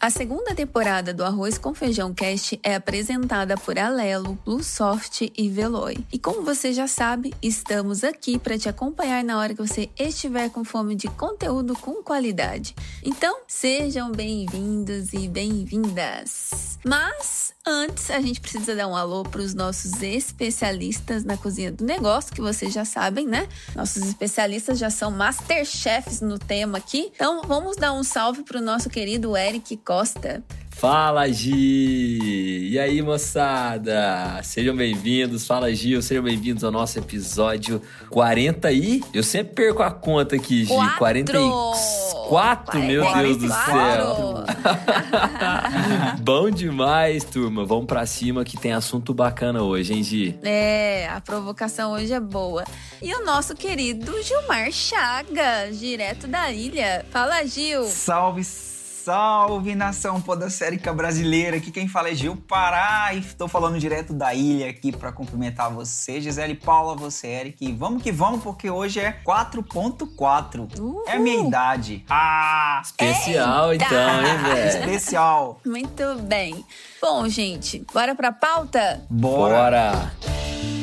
A segunda temporada do Arroz com Feijão Cast é apresentada por Alelo, Bluesoft e Veloy. E como você já sabe, estamos aqui para te acompanhar na hora que você estiver com fome de conteúdo com qualidade. Então, sejam bem-vindos e bem-vindas. Mas antes, a gente precisa dar um alô para os nossos especialistas na cozinha do negócio, que vocês já sabem, né? Nossos especialistas já são masterchefs no tema aqui. Então, vamos dar um salve para o nosso querido Eric Costa. Fala, Gi! E aí, moçada? Sejam bem-vindos. Fala, Gil. Sejam bem-vindos ao nosso episódio 40 e... Eu sempre perco a conta aqui, Gi. Quatro. 44, meu Deus do céu. Bom demais, turma. Vamos pra cima que tem assunto bacana hoje, hein, Gi? É, a provocação hoje é boa. E o nosso querido Gilmar Chagas, direto da ilha. Fala, Gil. Salve, salve nação podocérica brasileira. Aqui quem fala é Gil Pará e estou falando direto da ilha aqui para cumprimentar você, Gisele Paula, você, Eric. E vamos que vamos, porque hoje é 4.4. Uhul. É a minha idade. Ah! Especial, Eita! então, hein, velho? Especial. Muito bem. Bom, gente, bora pra pauta? Bora. Bora!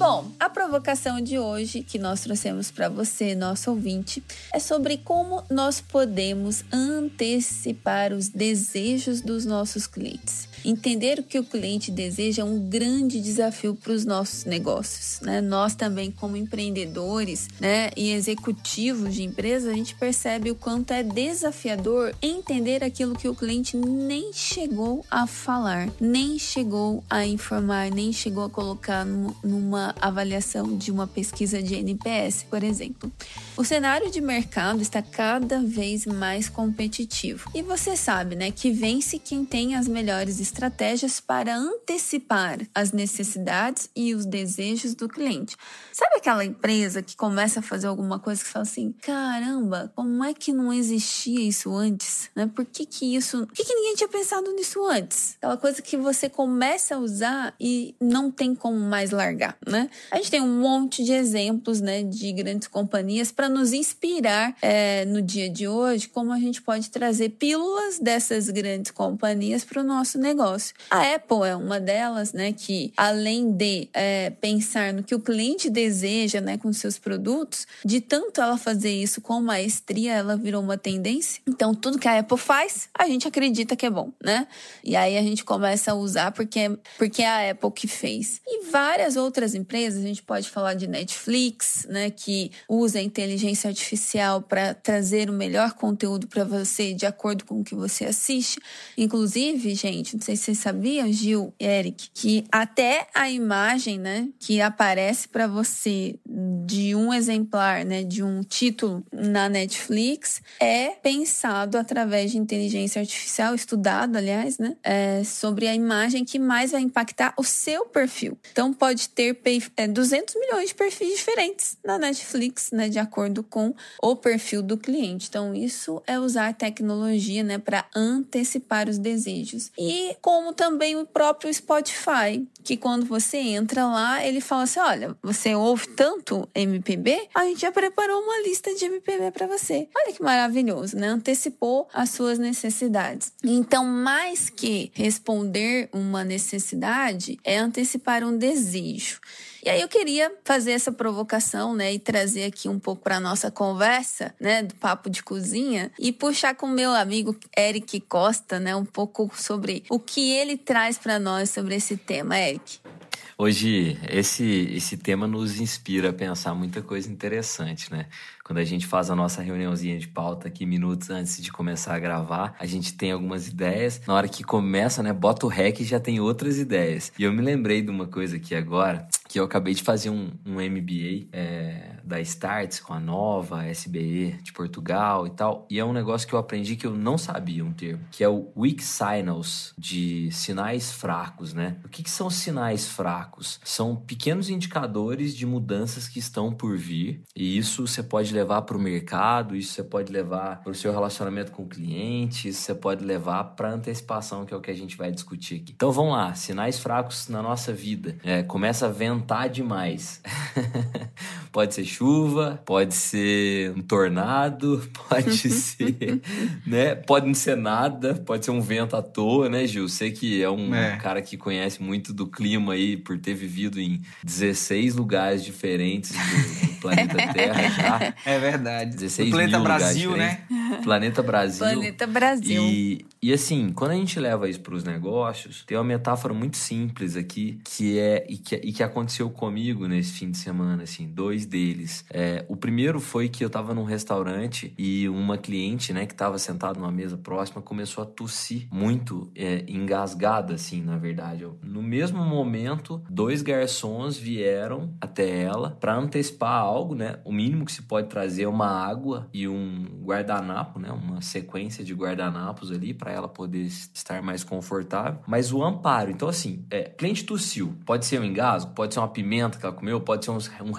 Bom, a provocação de hoje que nós trouxemos para você, nosso ouvinte, é sobre como nós podemos antecipar os desejos dos nossos clientes. Entender o que o cliente deseja é um grande desafio para os nossos negócios. Né? Nós também, como empreendedores né, e executivos de empresa, a gente percebe o quanto é desafiador entender aquilo que o cliente nem chegou a falar, nem chegou a informar, nem chegou a colocar num- avaliação de uma pesquisa de NPS, por exemplo. O cenário de mercado está cada vez mais competitivo. E você sabe, né, que vence quem tem as melhores estratégias para antecipar as necessidades e os desejos do cliente. Sabe aquela empresa que começa a fazer alguma coisa que fala assim: caramba, como é que não existia isso antes? Né? Por que, que isso. Por que, que ninguém tinha pensado nisso antes? Aquela coisa que você começa a usar e não tem como mais largar, né? A gente tem um monte de exemplos, né, de grandes companhias para nos inspirar é, no dia de hoje, como a gente pode trazer pílulas dessas grandes companhias para o nosso negócio. A Apple é uma delas, né, que além de é, pensar no que o cliente deseja, né, com seus produtos, de tanto ela fazer isso com maestria, ela virou uma tendência. Então, tudo que a Apple faz, a gente acredita que é bom, né? E aí a gente começa a usar porque, porque é a Apple que fez. E várias outras empresas, a gente pode falar de Netflix, né, que usa a inteligência artificial para trazer o melhor conteúdo para você de acordo com o que você assiste. Inclusive, gente, não sei se vocês sabiam, Gil Eric, que até a imagem, né, que aparece para você de um exemplar, né, de um título na Netflix é pensado através de inteligência artificial, estudado, aliás, né, é, sobre a imagem que mais vai impactar o seu perfil. Então, pode ter é, 200 milhões de perfis diferentes na Netflix, né, de acordo com o perfil do cliente. Então, isso é usar tecnologia, né, para antecipar os desejos. E como também o próprio Spotify, que quando você entra lá, ele fala assim: olha, você ouve tanto MPB, a gente já preparou uma lista de MPB para você. Olha que maravilhoso, né? Antecipou as suas necessidades. Então, mais que responder uma necessidade, é antecipar um desejo. E aí eu queria fazer essa provocação, né, e trazer aqui um pouco para nossa conversa, né, do papo de cozinha e puxar com meu amigo Eric Costa, né, um pouco sobre o que ele traz para nós sobre esse tema, Eric. Hoje, esse, esse tema nos inspira a pensar muita coisa interessante, né? Quando a gente faz a nossa reuniãozinha de pauta aqui minutos antes de começar a gravar, a gente tem algumas ideias. Na hora que começa, né, bota o rec e já tem outras ideias. E eu me lembrei de uma coisa aqui agora, que eu acabei de fazer um, um MBA é, da Starts com a Nova, SBE de Portugal e tal. E é um negócio que eu aprendi que eu não sabia um termo, que é o weak signals, de sinais fracos, né? O que, que são sinais fracos? São pequenos indicadores de mudanças que estão por vir. E isso você pode levar para o mercado, isso você pode levar para o seu relacionamento com clientes, você pode levar para antecipação, que é o que a gente vai discutir aqui. Então vamos lá, sinais fracos na nossa vida. É, começa a ventar demais. pode ser chuva, pode ser um tornado, pode ser, né? Pode não ser nada, pode ser um vento à toa, né, Gil? Você que é um é. cara que conhece muito do clima aí, por ter vivido em 16 lugares diferentes do, do planeta Terra já. É verdade. 16 o planeta Brasil, né? Planeta Brasil. Planeta Brasil. E, e assim, quando a gente leva isso para os negócios, tem uma metáfora muito simples aqui que é e que, e que aconteceu comigo nesse fim de semana, assim, dois deles. É, o primeiro foi que eu estava num restaurante e uma cliente, né, que estava sentada numa mesa próxima começou a tossir muito, é, engasgada, assim, na verdade. No mesmo momento, dois garçons vieram até ela para antecipar algo, né? O mínimo que se pode trazer é uma água e um guardanapo, né? Uma sequência de guardanapos ali para ela poder estar mais confortável. Mas o amparo, então assim, é, cliente tossiu, pode ser um engasgo, pode ser uma pimenta que ela comeu, pode ser um, um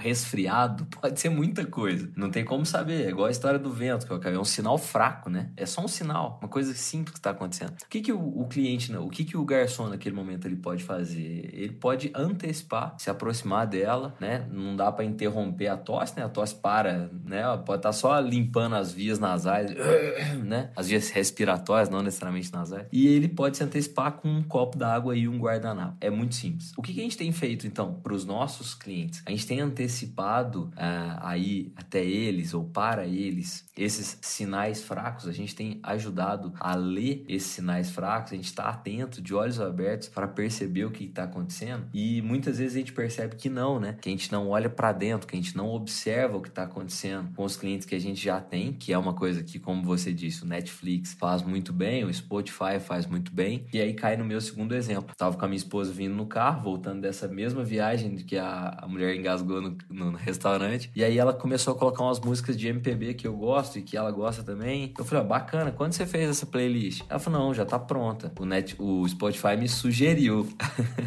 pode ser muita coisa. Não tem como saber. É igual a história do vento, que é um sinal fraco, né? É só um sinal, uma coisa simples que está acontecendo. O que, que o, o cliente, o que, que o garçom naquele momento ele pode fazer? Ele pode antecipar, se aproximar dela, né? Não dá para interromper a tosse, né? A tosse para, né? Pode estar tá só limpando as vias nasais, né? As vias respiratórias, não necessariamente nasais. E ele pode se antecipar com um copo d'água e um guardanapo. É muito simples. O que, que a gente tem feito, então, para os nossos clientes? A gente tem antecipado uh, aí até eles ou para eles esses sinais fracos. A gente tem ajudado a ler esses sinais fracos. A gente está atento, de olhos abertos, para perceber o que está acontecendo. E muitas vezes a gente percebe que não, né? Que a gente não olha para dentro, que a gente não observa o que está acontecendo com os clientes que a gente já tem, que é uma coisa que, como você disse, o Netflix faz muito bem, o Spotify faz muito bem. E aí cai no meu segundo exemplo. Tava com a minha esposa vindo no carro, voltando dessa mesma viagem que a, a mulher engasgou no, no, restaurante. E aí ela começou a colocar umas músicas de MPB que eu gosto e que ela gosta também. Eu falei, ó, bacana, quando você fez essa playlist? Ela falou, não, já tá pronta. O, Net, o Spotify me sugeriu.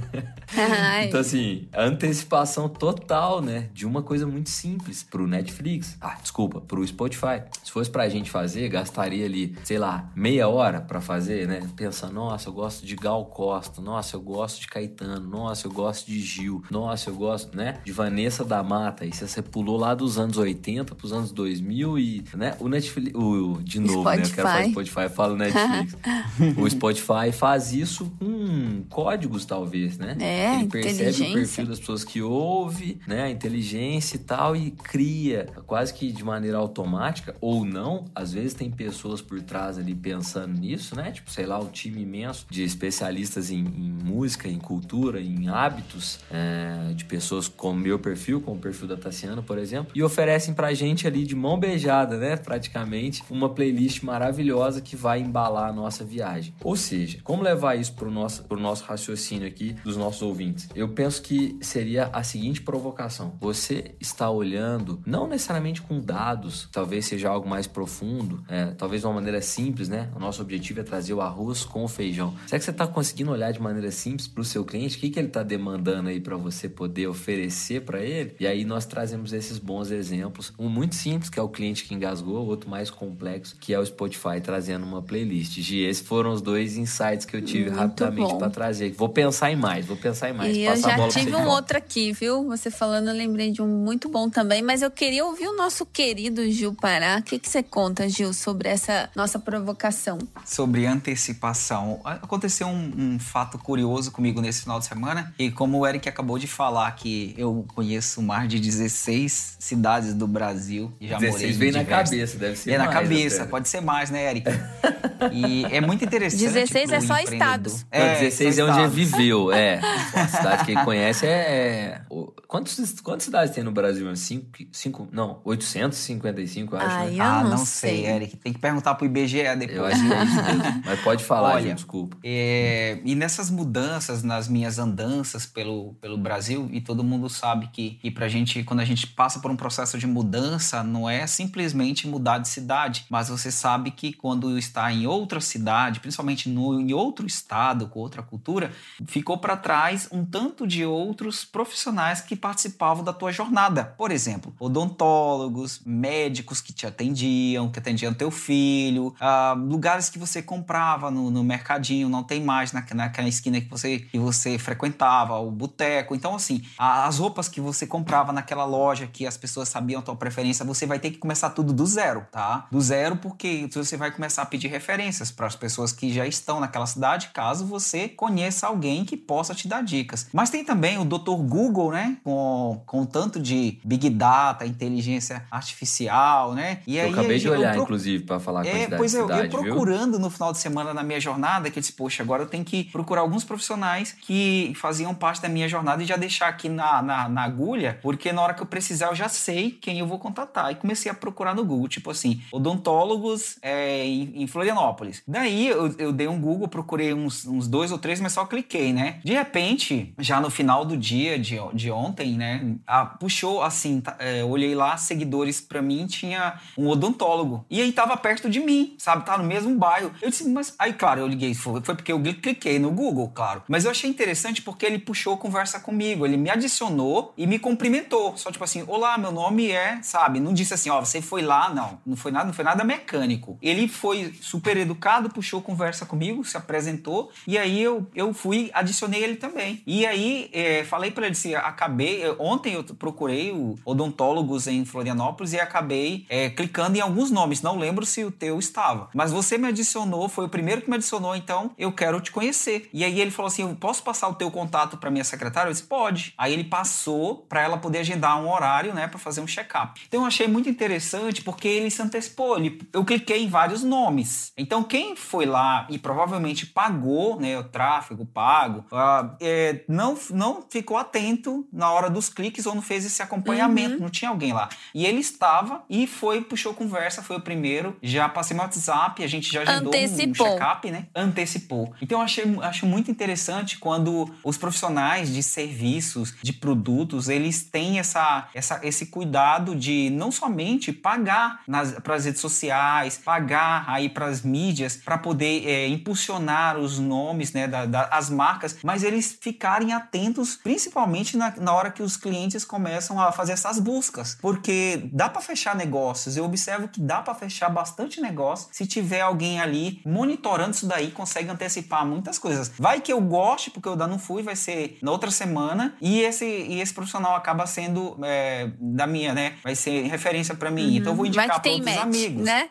então, assim, antecipação total, né? De uma coisa muito simples pro Netflix. Ah, desculpa, pro Spotify. Se fosse pra gente fazer, gastaria ali, sei lá, meia hora para fazer, né? Pensa, nossa, eu gosto de Gal Costa, nossa, eu gosto de Caetano, nossa, eu gosto de Gil, nossa, eu gosto, né? De Vanessa da Mata. E se você pulou lá dos anos 80 pros anos 2000 e, né? O Netflix, o, de novo, Spotify. né? Eu quero falar Spotify, falo Netflix. o Spotify faz isso com códigos, talvez, né? É, Ele percebe o perfil das pessoas que ouve, né? A inteligência e tal, e cria quase que de maneira automática, ou não, às vezes tem pessoas por trás ali pensando nisso, né? Tipo, sei lá, o um time imenso de especialistas em, em, música, em cultura, em hábitos, é, de pessoas com meu perfil, com o perfil da Tassiana, por exemplo, e oferecem pra gente ali de mão beijada, né? Praticamente, uma playlist maravilhosa que vai embalar a nossa viagem. Ou seja, como levar isso pro nosso, pro nosso raciocínio aqui dos nossos ouvintes? Eu penso que seria a seguinte provocação: você está olhando, não necessariamente com dados, talvez seja algo mais profundo, é, talvez de uma maneira simples, né? O nosso objetivo é trazer o arroz com o feijão. Será que você está conseguindo olhar de maneira simples para o seu cliente? O que, que ele está demandando aí para você poder oferecer para ele? E aí nós trazemos esses bons exemplos. Um muito simples, que é o cliente que engasgou, outro mais complexo, que é o Spotify trazendo uma playlist. E esses foram os dois insights que eu tive muito rapidamente para trazer. Vou pensar em mais, vou pensar em mais. E eu já tive um outro aqui, viu? Você falando, eu lembrei de um muito bom também, mas eu queria ouvir o nosso querido Gil Pará. O que, que você conta, Gil, sobre essa nossa provocação? Sobre antecipação. Aconteceu um, um fato curioso comigo nesse final de semana, e como o Eric acabou de falar que eu conheço mais de 16 cidades do Brasil e já 16 morei em vem na cabeça, deve ser É na cabeça, até. pode ser mais, né, Eric? E é muito interessante. 16 é só estado. É, 16 dizer onde ele viveu, é. A cidade que ele conhece é. é... Quantos, quantas cidades tem no Brasil? Cinco, cinco, não, 855, acho. Ai, né? eu ah, não não sei. sei, Eric. Tem que perguntar pro IBGE depois. Eu acho que é isso mesmo. Mas pode falar, Olha, gente, desculpa. É, e nessas mudanças, nas minhas andanças pelo, pelo Brasil, e todo mundo sabe que, que pra gente, quando a gente passa por um processo de mudança, não é simplesmente mudar de cidade, mas você sabe que quando está em outra cidade, principalmente no, em outro estado, com outra cultura, ficou para trás um tanto de outros profissionais que participavam da tua jornada. Por exemplo, odontólogos, médicos que te atendiam, que atendiam teu filho, ah, lugares que você comprava no, no mercadinho, não tem mais na, naquela esquina que você, que você frequentava, o boteco. Então, assim, as roupas que você comprava naquela loja que as pessoas sabiam a tua preferência, você vai ter que começar tudo do zero, tá? Do zero porque você vai começar a pedir referências para as pessoas que já estão naquela cidade, caso você conheça alguém que possa te dar dicas. Mas tem também o Dr. Google, né? Com, com tanto de Big Data, inteligência artificial, né? E Eu aí acabei de olhar, pro- inclusive, pra falar a é, pois é, eu, eu viu? procurando no final de semana na minha jornada, que eu disse, poxa, agora eu tenho que procurar alguns profissionais que faziam parte da minha jornada e já deixar aqui na, na, na agulha, porque na hora que eu precisar eu já sei quem eu vou contatar. E comecei a procurar no Google, tipo assim, odontólogos é, em, em Florianópolis. Daí eu, eu dei um Google, procurei uns, uns dois ou três, mas só cliquei, né? De repente, já no final do dia de, de ontem, né? a- puxou assim, tá, é, olhei lá, seguidores pra mim, tinha um odontólogo. E aí tava perto de mim, sabe? Tá no mesmo bairro. Eu disse, mas. Aí, claro, eu liguei, foi, foi porque eu cliquei no Google, claro. Mas eu achei interessante porque ele puxou conversa comigo. Ele me adicionou e me cumprimentou. Só tipo assim, olá, meu nome é, sabe? Não disse assim, ó, você foi lá, não. Não foi nada, não foi nada mecânico. Ele foi super educado, puxou conversa comigo, se apresentou. E aí eu, eu fui, adicionei ele também. E aí é, falei pra ele, disse, acabei. Ontem eu procurei o odontólogos em Florianópolis e acabei é, clicando em alguns nomes. Não lembro se o teu estava. Mas você me adicionou, foi o primeiro que me adicionou, então eu quero te conhecer. E aí ele falou assim: eu posso passar o teu contato pra minha secretária? Eu disse, pode. Aí ele passou pra ela poder agendar um horário, né, pra fazer um check-up. Então eu achei muito interessante porque ele se antecipou. Ele, eu cliquei em vários nomes. Então quem foi lá e provavelmente pagou, né, o tráfego pago, ah, é, não, não ficou atento na hora dos cliques ou não fez esse acompanhamento, não tinha alguém lá. E ele estava e foi, puxou conversa, foi o primeiro. Já passei meu WhatsApp, a gente já agendou um- um Antecipou. check-up, né? Antecipou. Então eu achei, acho muito interessante quando os profissionais de serviços, de produtos, eles têm essa, essa, esse cuidado de não somente pagar para as redes sociais, pagar aí para as mídias, para poder é, impulsionar os nomes, né, da, da- as marcas, mas eles ficarem atentos, principalmente na, na hora que os clientes começam a fazer essas buscas, porque dá para fechar negócios. Eu observo que dá para fechar bastante negócio se tiver alguém ali monitorando isso daí, consegue antecipar muitas coisas. Vai que eu goste, porque eu não fui, vai ser na outra semana, e esse, e esse profissional acaba sendo é, da minha, né? Vai ser referência para mim. Então eu vou Uhum. Indicar para outros match, amigos. né?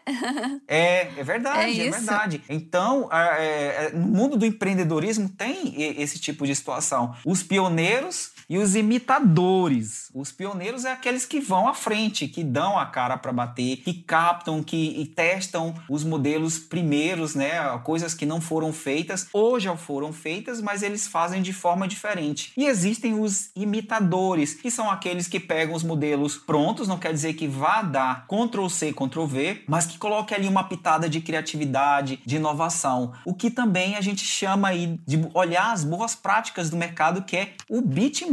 É, é verdade, É é, verdade. Então, é, é, no mundo do empreendedorismo tem esse tipo de situação. Os pioneiros e os imitadores. Os pioneiros é aqueles que vão à frente, que dão a cara para bater, que captam, que testam os modelos primeiros, né? Coisas que não foram feitas ou já foram feitas, mas eles fazem de forma diferente. E existem os imitadores, que são aqueles que pegam os modelos prontos, não quer dizer que vá dar Ctrl C, Ctrl V, mas que coloque ali uma pitada de criatividade, de inovação. O que também a gente chama aí de olhar as boas práticas do mercado, que é o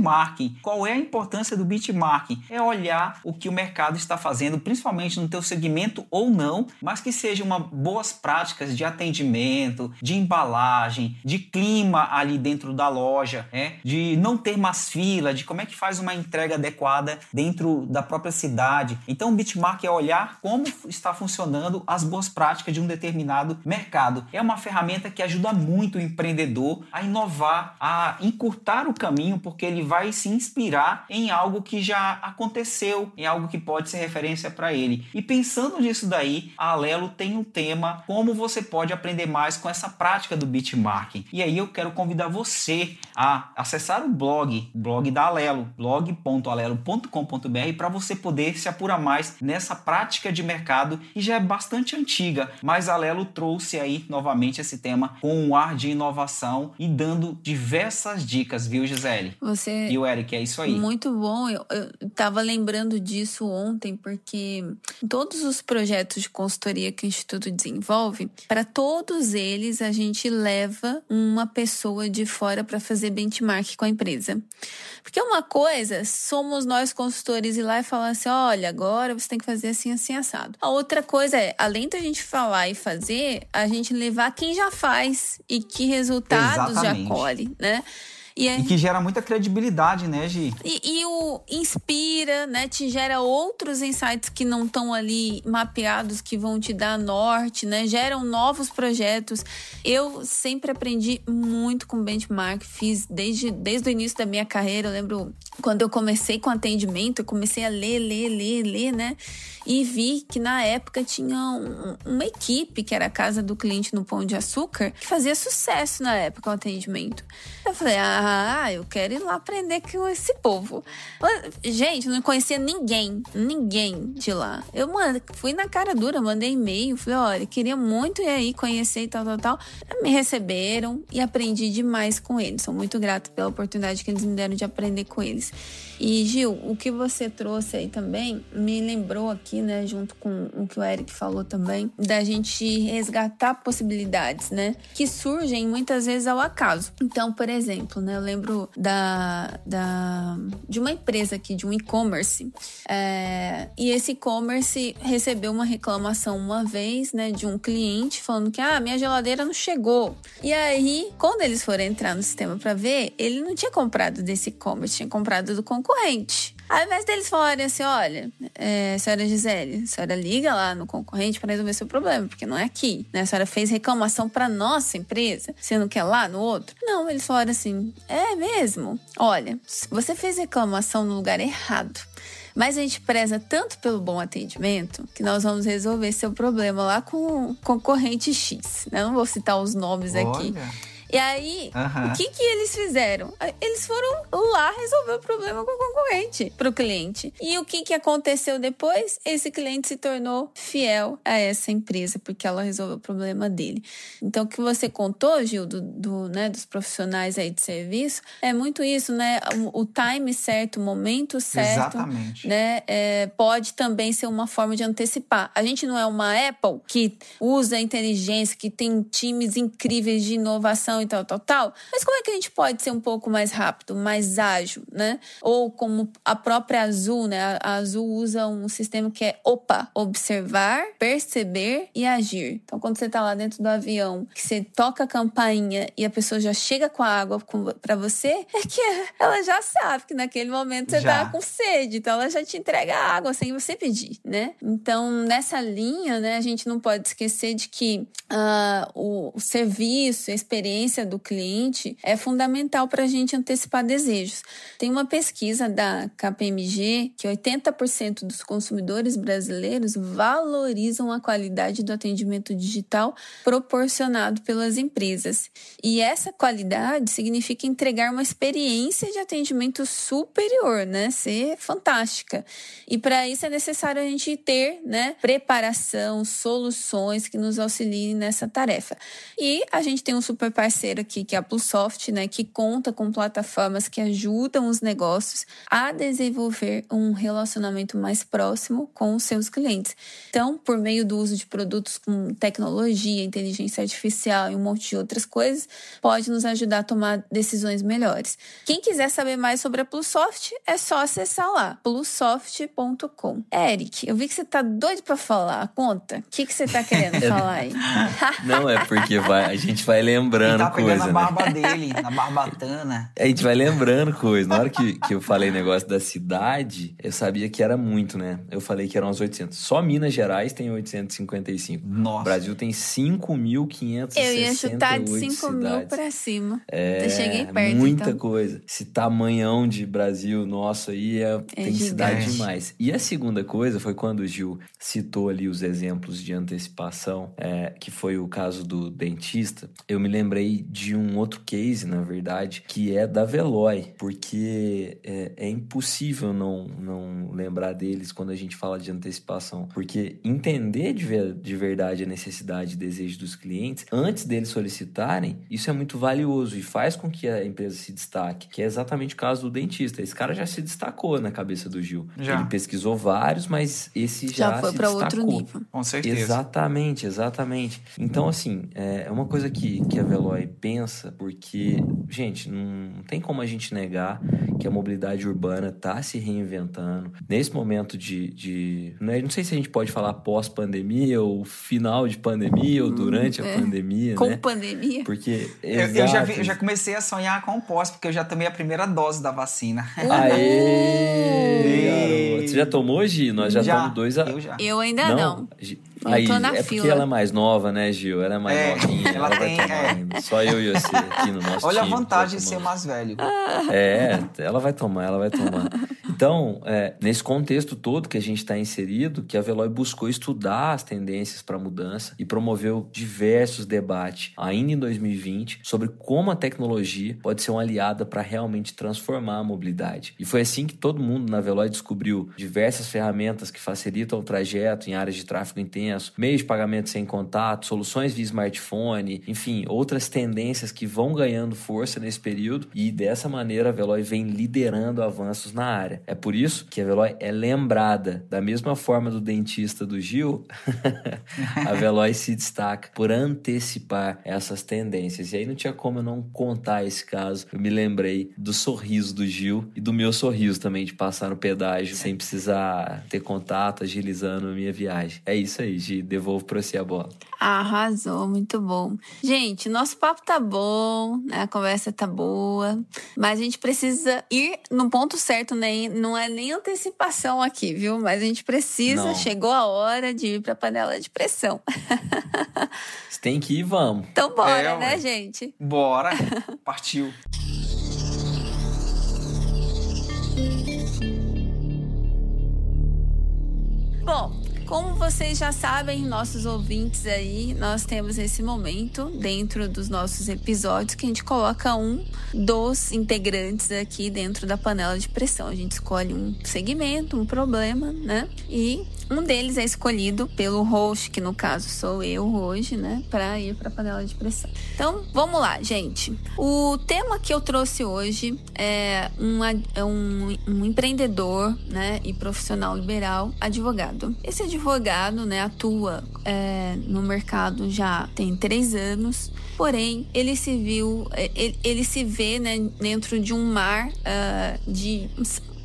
benchmarking. Qual é a importância do benchmarking? É olhar o que o mercado está fazendo, principalmente no teu segmento ou não, mas que sejam uma boas práticas de atendimento, de embalagem, de clima ali dentro da loja, né? de não ter mais fila, de como é que faz uma entrega adequada dentro da própria cidade. Então, o benchmark é olhar como está funcionando as boas práticas de um determinado mercado. É uma ferramenta que ajuda muito o empreendedor a inovar, a encurtar o caminho, porque ele vai se inspirar em algo que já aconteceu, em algo que pode ser referência para ele. E pensando nisso daí, a Alelo tem um tema como você pode aprender mais com essa prática do benchmarking. E aí eu quero convidar você a acessar o blog, blog da Alelo, blog.alelo.com.br para você poder se apurar mais nessa prática de mercado que já é bastante antiga, mas a Alelo trouxe aí novamente esse tema com um ar de inovação e dando diversas dicas, viu, Gisele? Você... E o Eric, é isso aí. Muito bom. Eu, eu tava lembrando disso ontem, porque todos os projetos de consultoria que o Instituto desenvolve, para todos eles a gente leva uma pessoa de fora para fazer benchmark com a empresa. Porque uma coisa, somos nós consultores ir lá e falar assim: olha, agora você tem que fazer assim, assim, assado. A outra coisa é, além da gente falar e fazer, a gente levar quem já faz e que resultados Exatamente. já colhe, né? E, é... e, que gera muita credibilidade, né, Gi? E, e, o inspira, né? Te gera outros insights que não estão ali mapeados, que vão te dar norte, né? Geram novos projetos. Eu sempre aprendi muito com benchmark, fiz desde, desde o início da minha carreira. Eu lembro quando eu comecei com atendimento, eu comecei a ler, ler, ler, ler, né? E vi que na época tinha um, uma equipe, que era a casa do cliente no Pão de Açúcar, que fazia sucesso na época o atendimento. Eu falei, ah, eu quero ir lá aprender com esse povo. Gente, não conhecia ninguém, ninguém de lá. Eu mano, fui na cara dura, mandei e-mail, falei, olha, queria muito ir aí conhecer e tal, tal, tal. Me receberam e aprendi demais com eles. Sou muito grata pela oportunidade que eles me deram de aprender com eles. E Gil, o que você trouxe aí também me lembrou aqui, né, junto com o que o Eric falou também, da gente resgatar possibilidades, né, que surgem muitas vezes ao acaso. Então, por exemplo, né, eu lembro da, da de uma empresa aqui, de um e-commerce, é, e esse e-commerce recebeu uma reclamação uma vez, né, de um cliente falando que ah, minha geladeira não chegou. E aí, quando eles foram entrar no sistema para ver, ele não tinha comprado desse e-commerce, tinha comprado do concorrente. Ao invés deles falarem assim, olha, é, senhora Gisele, senhora liga lá no concorrente para resolver seu problema, porque não é aqui, né? A senhora fez reclamação para nossa empresa, sendo que é lá no outro. Não, eles falaram assim, é mesmo? Olha, você fez reclamação no lugar errado. Mas a gente preza tanto pelo bom atendimento que nós vamos resolver seu problema lá com o concorrente X. Eu não vou citar os nomes Olha. aqui. E aí, o que que eles fizeram? Eles foram lá resolver o problema com o concorrente para o cliente. E o que que aconteceu depois? Esse cliente se tornou fiel a essa empresa porque ela resolveu o problema dele. Então, o que você contou, Gil, do, do né, dos profissionais aí de serviço, é muito isso, né? O, o time certo, o momento certo, Exatamente. né? É, pode também ser uma forma de antecipar. A gente não é uma Apple que usa inteligência, que tem times incríveis de inovação e tal, tal, tal. Mas como é que a gente pode ser um pouco mais rápido, mais ágil, né? Ou como a própria Azul, né? A Azul usa um sistema que é OPA, observar, perceber e agir. Então, quando você tá lá dentro do avião, que você toca a campainha e a pessoa já chega com a água para você, é que ela já sabe que naquele momento você Já. tá com sede, então ela já te entrega a água sem você pedir, né? Então, nessa linha, né, a gente não pode esquecer de que o, o serviço, a experiência do cliente é fundamental para a gente antecipar desejos. Tem uma pesquisa da KPMG que 80% dos consumidores brasileiros valorizam a qualidade do atendimento digital proporcionado pelas empresas. E essa qualidade significa entregar uma experiência de atendimento superior, né? Ser fantástica. E para isso é necessário a gente ter, né, preparação, soluções que nos auxiliem nessa tarefa. E a gente tem um super parceiro aqui que é a Plusoft, né, que conta com plataformas que ajudam os negócios a desenvolver um relacionamento mais próximo com os seus clientes. Então, por meio do uso de produtos com tecnologia, inteligência artificial e um monte de outras coisas, pode nos ajudar a tomar decisões melhores. Quem quiser saber mais sobre a Plusoft, é só acessar lá, plusoft.com. Eric, eu vi que você tá doido para falar. Conta, o que, que você tá querendo falar aí? Não, é porque vai, a gente vai Ele lembrando pegando coisa, a né? barba dele, na barbatana. A gente vai lembrando coisa. Na hora que, que eu falei negócio da cidade, eu sabia que era muito, né? Eu falei que eram uns 800. Só Minas Gerais tem 855. Nossa. O Brasil tem 5.568 Eu ia chutar de 5 mil cidades. pra cima. É, Eu cheguei perto, muita então. coisa. Esse tamanhão de Brasil nosso aí é, tem cidade gigante. demais. E a segunda coisa foi quando o Gil citou ali os exemplos de antecipação, é, que foi o caso do dentista. Eu me lembrei lembrei de um outro case, na verdade, que é da Veloy, porque é, é impossível não, não lembrar deles quando a gente fala de antecipação, porque entender de, ver, de verdade a necessidade e desejo dos clientes antes deles solicitarem, isso é muito valioso e faz com que a empresa se destaque, que é exatamente o caso do dentista. Esse cara já se destacou na cabeça do Gil. Já. Ele pesquisou vários, mas esse já, já foi para outro nível. Com certeza. Exatamente, exatamente. Então, assim, é uma coisa que, que a Veloy pensa, porque, gente, não tem como a gente negar que a mobilidade urbana está se reinventando. Nesse momento de. de né, não sei se a gente pode falar pós-pandemia, ou final de pandemia, ou durante é. a pandemia. Com né? pandemia. Porque. Eu, eu, já vi, eu já comecei a sonhar com pós, porque eu já tomei a primeira dose da vacina. Aê! garoto. Você já tomou, Gi? Nós já, já tomamos dois a. Eu já. Eu ainda não. não. Aí, tô na é fila. porque ela é mais nova, né, Gil? Ela é mais é, novinha. Ela, ela tem, vai tomar é. ainda. Só eu e você aqui no nosso Olha time, a vantagem de ser mais velho. É, ela vai tomar, ela vai tomar. Então, é, nesse contexto todo que a gente está inserido, que a Veloy buscou estudar as tendências para mudança e promoveu diversos debates, ainda em 2020, sobre como a tecnologia pode ser uma aliada para realmente transformar a mobilidade. E foi assim que todo mundo na Veloy descobriu diversas ferramentas que facilitam o trajeto em áreas de tráfego intenso, meios de pagamento sem contato, soluções via smartphone, enfim, outras tendências que vão ganhando força nesse período e dessa maneira a Veloy vem liderando avanços na área. É por isso que a Veloy é lembrada. Da mesma forma do dentista do Gil, a Veloy se destaca por antecipar essas tendências. E aí não tinha como eu não contar esse caso. Eu me lembrei do sorriso do Gil e do meu sorriso também de passar no pedágio sem precisar ter contato, agilizando a minha viagem. É isso aí, Gi. Devolvo para você a bola. Arrasou, muito bom. Gente, nosso papo tá bom, né? a conversa tá boa, mas a gente precisa ir no ponto certo, né? Não é nem antecipação aqui, viu? Mas a gente precisa, não. chegou a hora de ir pra panela de pressão. Você tem que ir, vamos. Então bora, é, né, gente? Bora. Partiu. Bom, como vocês já sabem, nossos ouvintes aí, nós temos esse momento dentro dos nossos episódios que a gente coloca um dos integrantes aqui dentro da panela de pressão. A gente escolhe um segmento, um problema, né? E um deles é escolhido pelo host, que no caso sou eu hoje, né, para ir para a panela de pressão. Então, vamos lá, gente. O tema que eu trouxe hoje é, uma, é um, um empreendedor, né, e profissional liberal, advogado. Esse advogado, né, atua é, no mercado já tem três anos. Porém, ele se viu, é, ele, ele se vê né, dentro de um mar uh, de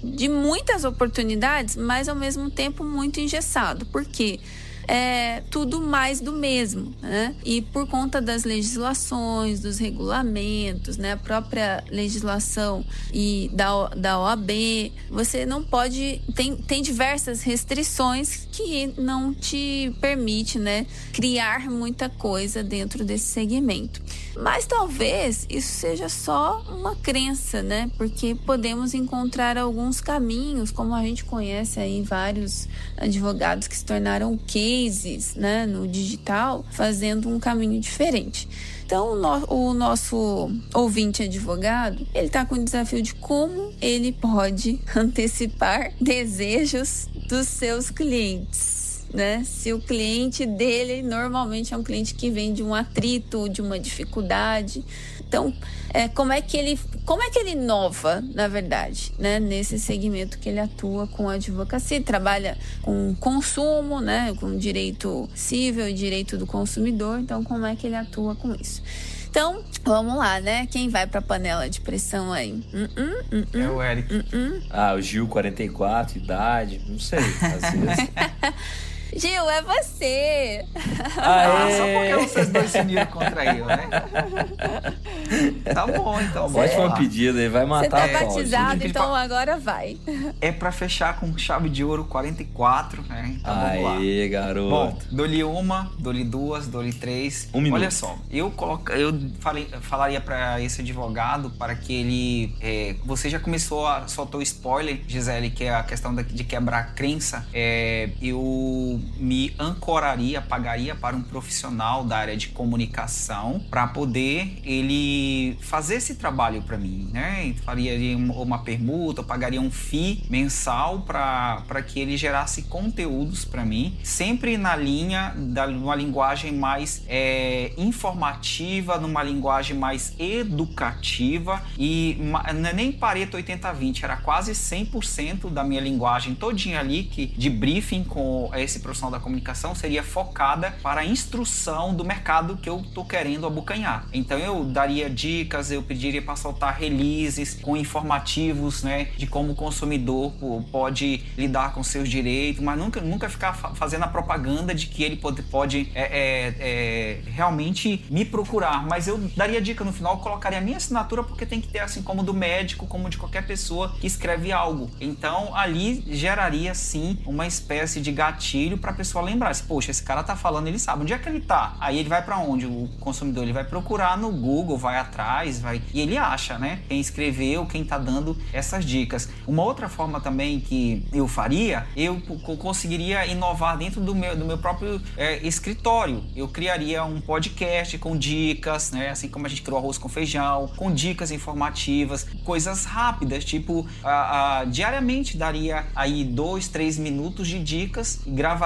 de muitas oportunidades, mas ao mesmo tempo muito engessado. Por quê? É tudo mais do mesmo, né? E por conta das legislações, dos regulamentos, né? A própria legislação e da, da OAB, você não pode tem, tem diversas restrições que não te permite, né? Criar muita coisa dentro desse segmento. Mas talvez isso seja só uma crença, né? Porque podemos encontrar alguns caminhos, como a gente conhece aí vários advogados que se tornaram cases, né, no digital, fazendo um caminho diferente. Então, o, no, o nosso ouvinte advogado, ele está com o desafio de como ele pode antecipar desejos dos seus clientes né? Se o cliente dele normalmente é um cliente que vem de um atrito, de uma dificuldade. Então, é, como é que ele como é que ele inova, na verdade, né? Nesse segmento que ele atua com a advocacia, ele trabalha com consumo, né? Com direito civil e direito do consumidor. Então, como é que ele atua com isso? Então, vamos lá, né? Quem vai pra panela de pressão aí? Uh -uh, uh é o Eric. Ah, o Gil, 44, idade, não sei. Às vezes. Gil, é você! Ah, só porque vocês dois se uniram contra eu, né? Tá bom, então. Ótima pedida, ele vai matar Você tá batizado, então agora vai. É pra fechar com chave de ouro 44, né? Então Aê, vamos lá. garoto. Bom, dou-lhe uma, dou-lhe duas, dou-lhe três. Um minuto. Olha só, eu, coloca, eu falei, falaria pra esse advogado para que ele... É, você já começou a soltar o spoiler, Gisele, que é a questão de, de quebrar a crença. É, eu me ancoraria, pagaria para um profissional da área de comunicação para poder ele fazer esse trabalho para mim, né? Faria uma permuta, eu pagaria um FII mensal para que ele gerasse conteúdos para mim, sempre na linha da uma linguagem mais é, informativa, numa linguagem mais educativa e é nem Pareto 80-20, era quase 100% da minha linguagem todinha ali que de briefing com esse profissional da comunicação seria focada para a instrução do mercado que eu tô querendo abocanhar. Então eu daria dicas, eu pediria para soltar releases com informativos, né, de como o consumidor pode lidar com seus direitos, mas nunca, nunca ficar fazendo a propaganda de que ele pode, pode é, é, é, realmente me procurar. Mas eu daria dica no final, colocaria a minha assinatura porque tem que ter assim como do médico, como de qualquer pessoa que escreve algo. Então ali geraria sim uma espécie de gatilho para a pessoa lembrar, se, poxa, esse cara tá falando, ele sabe onde é que ele tá. Aí ele vai para onde? O consumidor ele vai procurar no Google, vai atrás, vai e ele acha, né? Quem escreveu, quem tá dando essas dicas. Uma outra forma também que eu faria, eu conseguiria inovar dentro do meu, do meu próprio é, escritório. Eu criaria um podcast com dicas, né? Assim como a gente criou arroz com feijão, com dicas informativas, coisas rápidas, tipo a, a, diariamente daria aí dois, três minutos de dicas, gravaria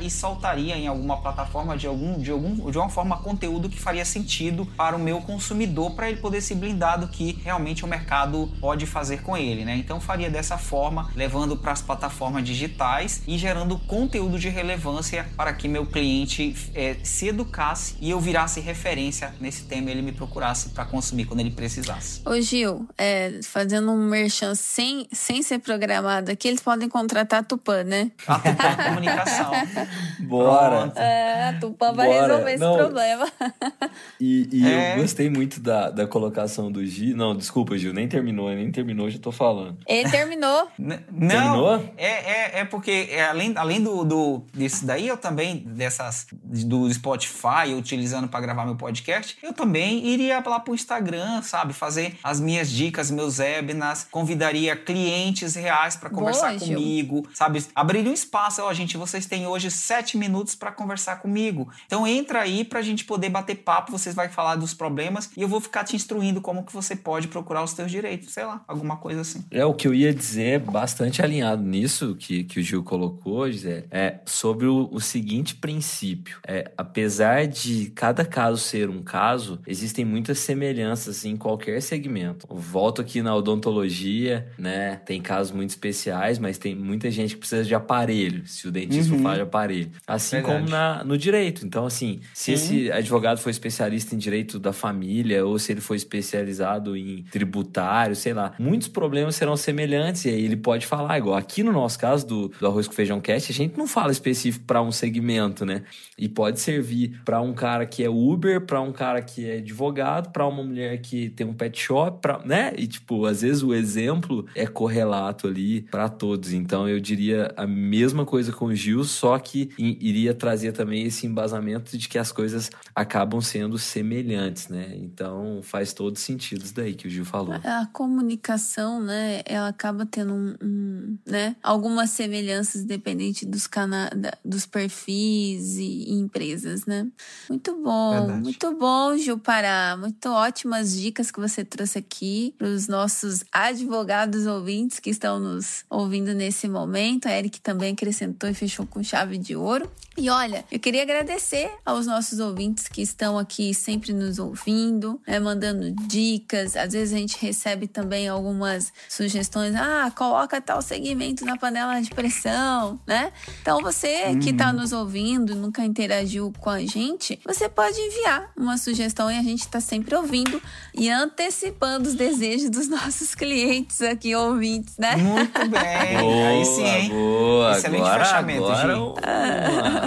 e soltaria em alguma plataforma de algum de algum de uma forma conteúdo que faria sentido para o meu consumidor para ele poder se blindar do que realmente o mercado pode fazer com ele, né? Então faria dessa forma, levando para as plataformas digitais e gerando conteúdo de relevância para que meu cliente é, se educasse e eu virasse referência nesse tema e ele me procurasse para consumir quando ele precisasse. Ô Gil, é, fazendo um merchan sem, sem ser programado aqui, eles podem contratar a Tupã, né? A Tupã Comunicação. Bora. É, a Tupã vai Bora. resolver esse Não, problema. E, e é. eu gostei muito da, da colocação do Gil. Não, desculpa, Gil, nem terminou, nem terminou, já tô falando. Ele terminou. N não, terminou? É, é, é porque é, além, além do, do disso daí, eu também, dessas do Spotify, utilizando para gravar meu podcast, eu também iria lá pro Instagram, sabe? Fazer as minhas dicas, meus webinars, convidaria clientes reais para conversar Boa, comigo, Gil. sabe? Abriria um espaço, ó, gente, vocês têm hoje sete minutos para conversar comigo. Então entra aí pra gente poder bater papo, vocês vai falar dos problemas e eu vou ficar te instruindo como que você pode procurar os seus direitos, sei lá, alguma coisa assim. É, o que eu ia dizer, bastante alinhado nisso que, que o Gil colocou, Gisele, é sobre o, o seguinte princípio. É, apesar de cada caso ser um caso, existem muitas semelhanças em qualquer segmento. Volto aqui na odontologia, né? Tem casos muito especiais, mas tem muita gente que precisa de aparelho, se o dentista uhum. fala de aparelho. Assim Verdade. como na, no direito. Então, assim, se esse advogado for especialista em direito da família ou se ele for especializado em tributário, sei lá, muitos problemas serão semelhantes e aí ele pode falar, igual aqui no nosso caso do, do Arroz com Feijão Cast, a gente não fala específico para um segmento, né? E pode servir para um cara que é Uber, para um cara que é advogado, para uma mulher que tem um pet shop, pra, né? E tipo, às vezes o exemplo é correlato ali para todos. Então eu diria a mesma coisa com o Gil, só que iria trazer também esse embasamento de que as coisas acabam sendo semelhantes, né? Então faz todo sentido isso daí que o Gil falou. A comunicação, né, ela acaba tendo um, um né, algumas semelhanças dependente dos cana dos perfis e, empresas, né? Muito bom, Verdade. muito bom, Gil Pará. Muito ótimas dicas que você trouxe aqui para os nossos advogados ouvintes que estão nos ouvindo nesse momento. A Eric também acrescentou e fechou com chave de ouro. E olha, eu queria agradecer aos nossos ouvintes que estão aqui sempre nos ouvindo, né, mandando dicas. Às vezes a gente recebe também algumas sugestões. Ah, coloca tal segmento na panela de pressão, né? Então você uhum. que está nos ouvindo, nunca interagiu com a gente, você pode enviar uma sugestão e a gente está sempre ouvindo e antecipando os desejos dos nossos clientes aqui, ouvintes, né? Muito bem. Boa, Aí sim, hein? Boa. Excelente agora, fechamento, agora,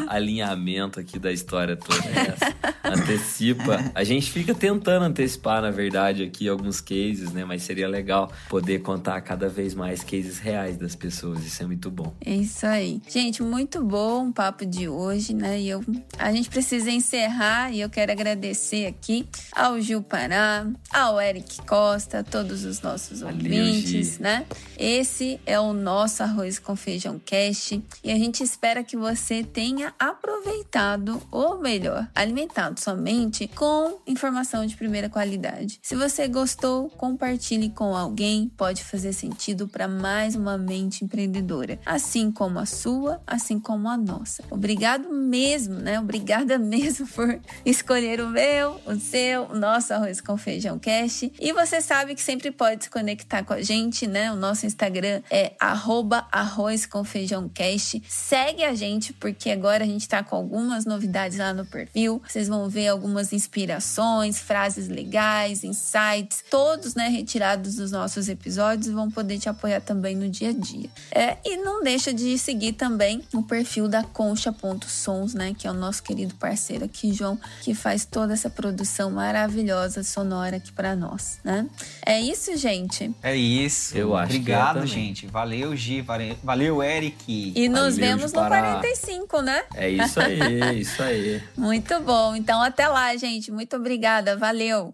alinhamento aqui da história toda. É Antecipa. A gente fica tentando antecipar, na verdade, aqui alguns cases, né? Mas seria legal poder contar cada vez mais cases reais das pessoas. Isso é muito bom. É isso aí. Gente, muito bom o papo de hoje, né? E eu, a gente precisa encerrar e eu quero agradecer aqui ao Gil Pará, ao Eric Costa, a todos os nossos Valeu, ouvintes, Gi. né? Esse é o nosso Arroz com Feijão Cast e a gente espera que você tenha aproveitado, ou melhor, alimentado sua mente com informação de primeira qualidade. Se você gostou, compartilhe com alguém, pode fazer sentido para mais uma mente empreendedora, assim como a sua, assim como a nossa. Obrigado mesmo, né? Obrigada mesmo por escolher o meu, o seu, o nosso Arroz com Feijão Cast. E você sabe que sempre pode se conectar com a gente, né? O nosso Instagram é arroba arroz com feijão cast. Segue a gente, porque agora a gente tá com algumas novidades lá no perfil. Vocês vão ver algumas inspirações, frases legais, insights, todos, né, retirados dos nossos episódios e vão poder te apoiar também no dia a dia. É, e não deixa de seguir também o perfil da Concha.sons, né, que é o nosso querido parceiro aqui, João, que faz toda essa produção maravilhosa sonora aqui para nós, né? É isso, gente. É isso. Eu acho que é Obrigado, gente. Valeu, Gi. vale- Valeu, Eric. E nos Valeu, vemos no. 45, né? É isso aí, isso aí. Muito bom. Então até lá, gente. Muito obrigada. Valeu.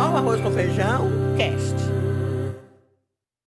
Ó o arroz com feijão.